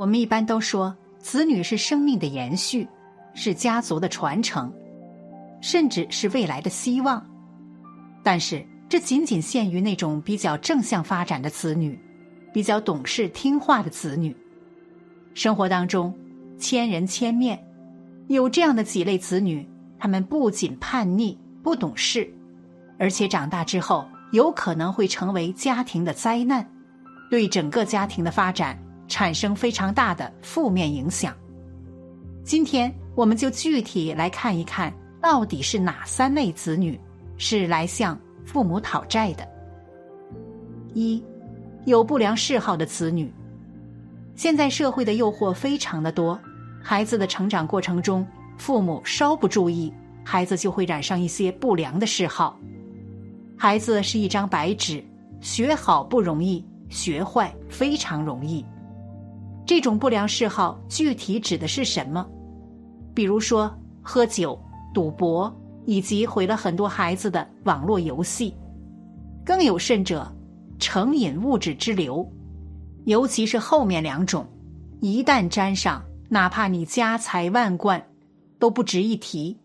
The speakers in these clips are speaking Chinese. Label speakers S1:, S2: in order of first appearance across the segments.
S1: 我们一般都说，子女是生命的延续，是家族的传承，甚至是未来的希望。但是，这仅仅限于那种比较正向发展的子女，比较懂事听话的子女。生活当中，千人千面，有这样的几类子女，他们不仅叛逆、不懂事，而且长大之后有可能会成为家庭的灾难，对整个家庭的发展产生非常大的负面影响。今天，我们就具体来看一看，到底是哪三类子女是来向父母讨债的。一，有不良嗜好的子女。现在社会的诱惑非常的多，孩子的成长过程中，父母稍不注意，孩子就会染上一些不良的嗜好。孩子是一张白纸，学好不容易，学坏非常容易。这种不良嗜好具体指的是什么？比如说喝酒、赌博，以及毁了很多孩子的网络游戏。更有甚者，成瘾物质之流。尤其是后面两种，一旦沾上，哪怕你家财万贯，都不值一提。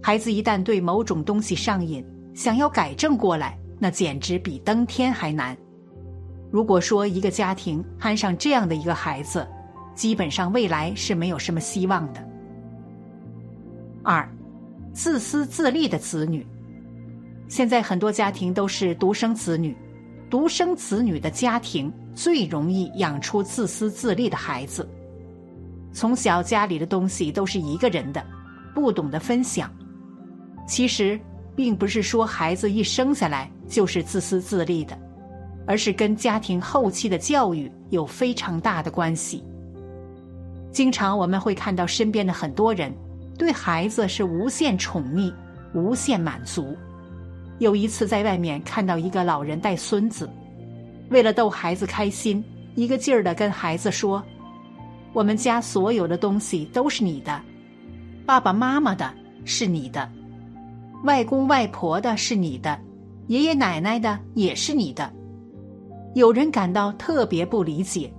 S1: 孩子一旦对某种东西上瘾，想要改正过来，那简直比登天还难。如果说一个家庭摊上这样的一个孩子，基本上未来是没有什么希望的。二，自私自利的子女，现在很多家庭都是独生子女。独生子女的家庭最容易养出自私自利的孩子。从小家里的东西都是一个人的，不懂得分享。其实并不是说孩子一生下来就是自私自利的，而是跟家庭后期的教育有非常大的关系。经常我们会看到身边的很多人对孩子是无限宠溺、无限满足。有一次在外面看到一个老人带孙子，为了逗孩子开心，一个劲儿的跟孩子说：“我们家所有的东西都是你的，爸爸妈妈的是你的，外公外婆的是你的，爷爷奶奶的也是你的。”有人感到特别不理解，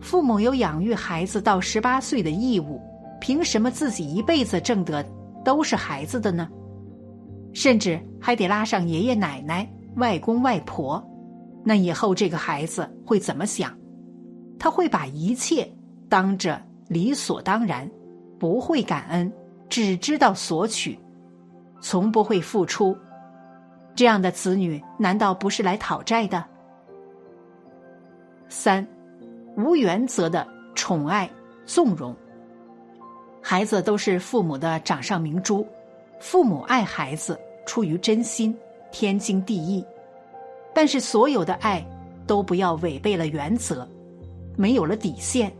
S1: 父母有养育孩子到十八岁的义务，凭什么自己一辈子挣得都是孩子的呢？甚至还得拉上爷爷奶奶、外公外婆，那以后这个孩子会怎么想？他会把一切当着理所当然，不会感恩，只知道索取，从不会付出。这样的子女难道不是来讨债的？三，无原则的宠爱纵容，孩子都是父母的掌上明珠。父母爱孩子出于真心，天经地义。但是所有的爱都不要违背了原则，没有了底线。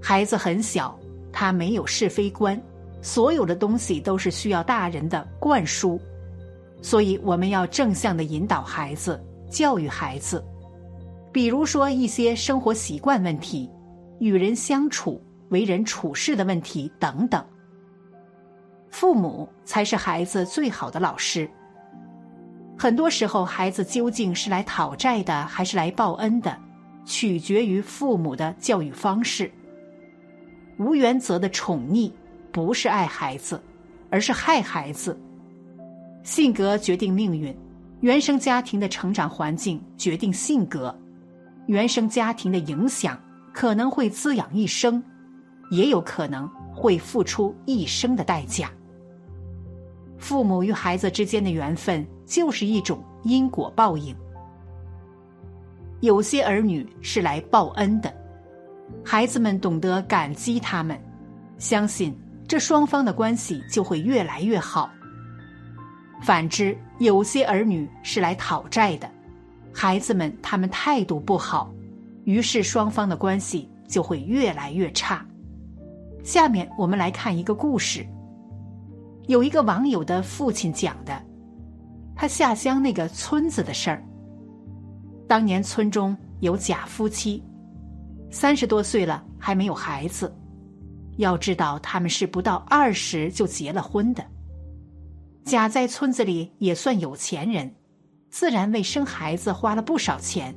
S1: 孩子很小，他没有是非观，所有的东西都是需要大人的灌输。所以我们要正向的引导孩子，教育孩子。比如说一些生活习惯问题、与人相处、为人处事的问题等等。父母才是孩子最好的老师。很多时候，孩子究竟是来讨债的，还是来报恩的，取决于父母的教育方式。无原则的宠溺，不是爱孩子，而是害孩子。性格决定命运，原生家庭的成长环境决定性格，原生家庭的影响可能会滋养一生，也有可能会付出一生的代价。父母与孩子之间的缘分就是一种因果报应。有些儿女是来报恩的，孩子们懂得感激他们，相信这双方的关系就会越来越好。反之，有些儿女是来讨债的，孩子们他们态度不好，于是双方的关系就会越来越差。下面我们来看一个故事。有一个网友的父亲讲的，他下乡那个村子的事儿。当年村中有假夫妻，三十多岁了还没有孩子。要知道他们是不到二十就结了婚的。甲在村子里也算有钱人，自然为生孩子花了不少钱。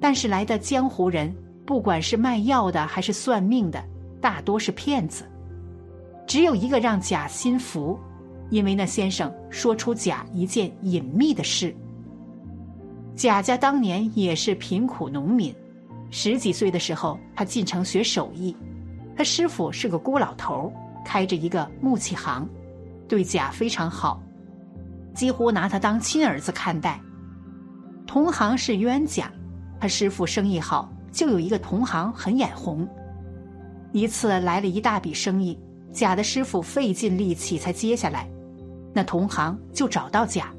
S1: 但是来的江湖人不管是卖药的还是算命的，大多是骗子。只有一个让贾心服，因为那先生说出贾一件隐秘的事。贾家当年也是贫苦农民，十几岁的时候，他进城学手艺，他师傅是个孤老头，开着一个木器行，对贾非常好，几乎拿他当亲儿子看待。同行是冤家，他师傅生意好，就有一个同行很眼红。一次来了一大笔生意，贾的师傅费尽力气才接下来，那同行就找到贾，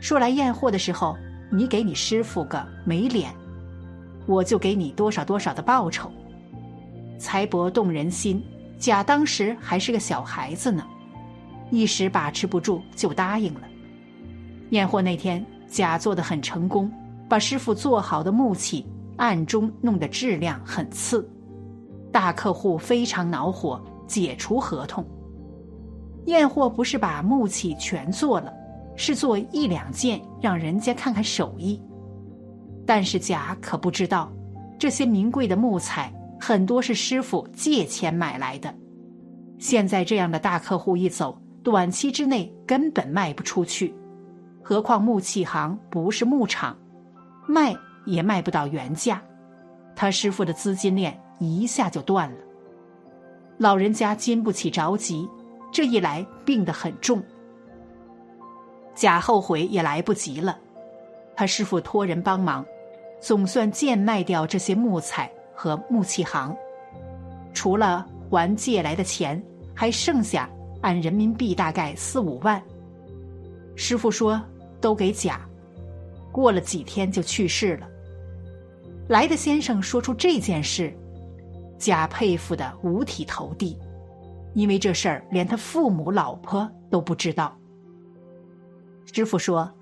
S1: 说来验货的时候，你给你师傅个没脸，我就给你多少多少的报酬。财帛动人心，贾当时还是个小孩子呢，一时把持不住就答应了。验货那天。贾做的很成功，把师傅做好的木器暗中弄得质量很次，大客户非常恼火，解除合同。验货不是把木器全做了，是做一两件让人家看看手艺。但是贾可不知道，这些名贵的木材很多是师傅借钱买来的，现在这样的大客户一走，短期之内根本卖不出去。何况木器行不是牧场，卖也卖不到原价，他师傅的资金链一下就断了。老人家经不起着急，这一来病得很重。贾后悔也来不及了，他师傅托人帮忙，总算贱卖掉这些木材和木器行，除了还借来的钱，还剩下按人民币大概四五万。师傅说。都给贾，过了几天就去世了。来的先生说出这件事，贾佩服的五体投地，因为这事儿连他父母、老婆都不知道。师傅说：“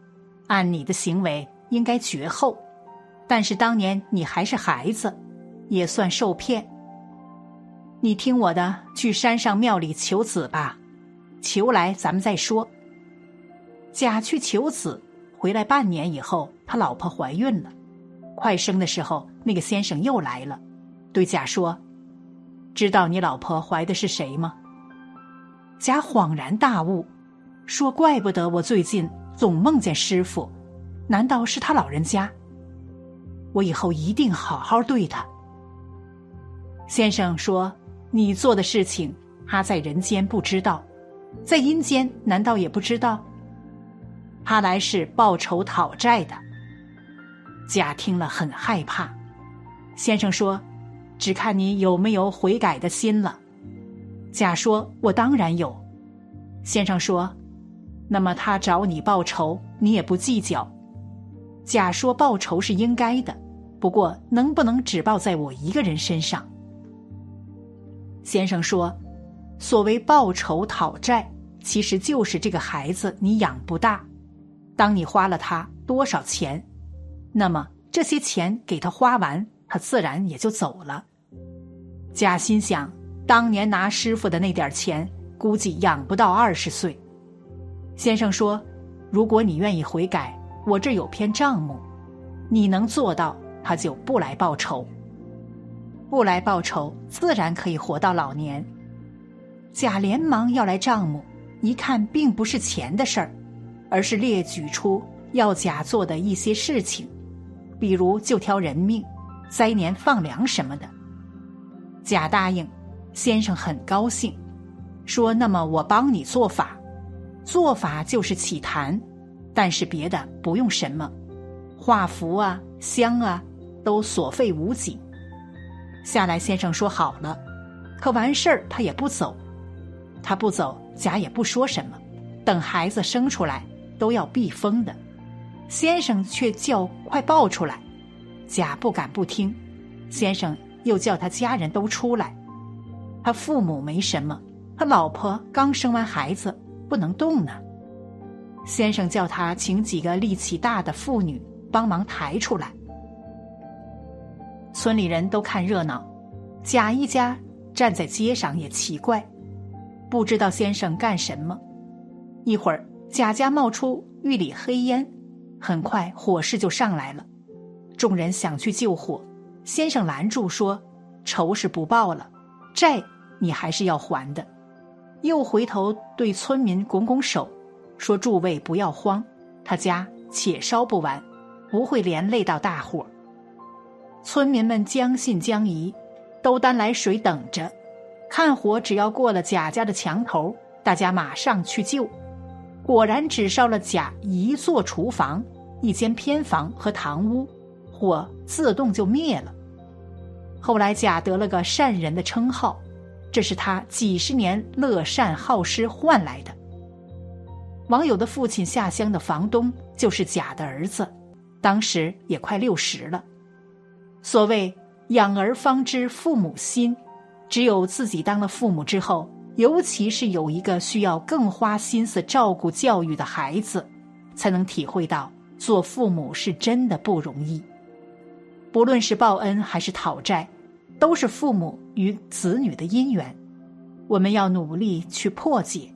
S1: 按你的行为应该绝后，但是当年你还是孩子，也算受骗。你听我的，去山上庙里求子吧，求来咱们再说。”贾去求子，回来半年以后，他老婆怀孕了，快生的时候，那个先生又来了，对贾说：“知道你老婆怀的是谁吗？”贾恍然大悟，说：“怪不得我最近总梦见师傅，难道是他老人家？我以后一定好好对他。”先生说：“你做的事情，他在人间不知道，在阴间难道也不知道？”他来是报仇讨债的。甲听了很害怕。先生说：“只看你有没有悔改的心了。”甲说：“我当然有。”先生说：“那么他找你报仇，你也不计较。”甲说：“报仇是应该的，不过能不能只报在我一个人身上？”先生说：“所谓报仇讨债，其实就是这个孩子你养不大。”当你花了他多少钱，那么这些钱给他花完，他自然也就走了。贾心想，当年拿师傅的那点钱，估计养不到二十岁。先生说：“如果你愿意悔改，我这有篇账目，你能做到，他就不来报仇。不来报仇，自然可以活到老年。”贾连忙要来账目，一看，并不是钱的事儿。而是列举出要贾做的一些事情，比如就挑人命、灾年放粮什么的。贾答应，先生很高兴，说：“那么我帮你做法，做法就是起坛，但是别的不用什么，画符啊、香啊，都所费无几。”下来，先生说好了，可完事儿他也不走，他不走，贾也不说什么，等孩子生出来。都要避风的，先生却叫快抱出来，贾不敢不听。先生又叫他家人都出来，他父母没什么，他老婆刚生完孩子不能动呢。先生叫他请几个力气大的妇女帮忙抬出来。村里人都看热闹，贾一家站在街上也奇怪，不知道先生干什么。一会儿。贾家冒出狱里黑烟，很快火势就上来了。众人想去救火，先生拦住说：“仇是不报了，债你还是要还的。”又回头对村民拱拱手，说：“诸位不要慌，他家且烧不完，不会连累到大伙。”村民们将信将疑，都担来水等着，看火只要过了贾家的墙头，大家马上去救。果然只烧了贾一座厨房、一间偏房和堂屋，火自动就灭了。后来贾得了个善人的称号，这是他几十年乐善好施换来的。网友的父亲下乡的房东就是贾的儿子，当时也快六十了。所谓养儿方知父母心，只有自己当了父母之后，尤其是有一个需要更花心思照顾教育的孩子，才能体会到做父母是真的不容易。不论是报恩还是讨债，都是父母与子女的姻缘，我们要努力去破解，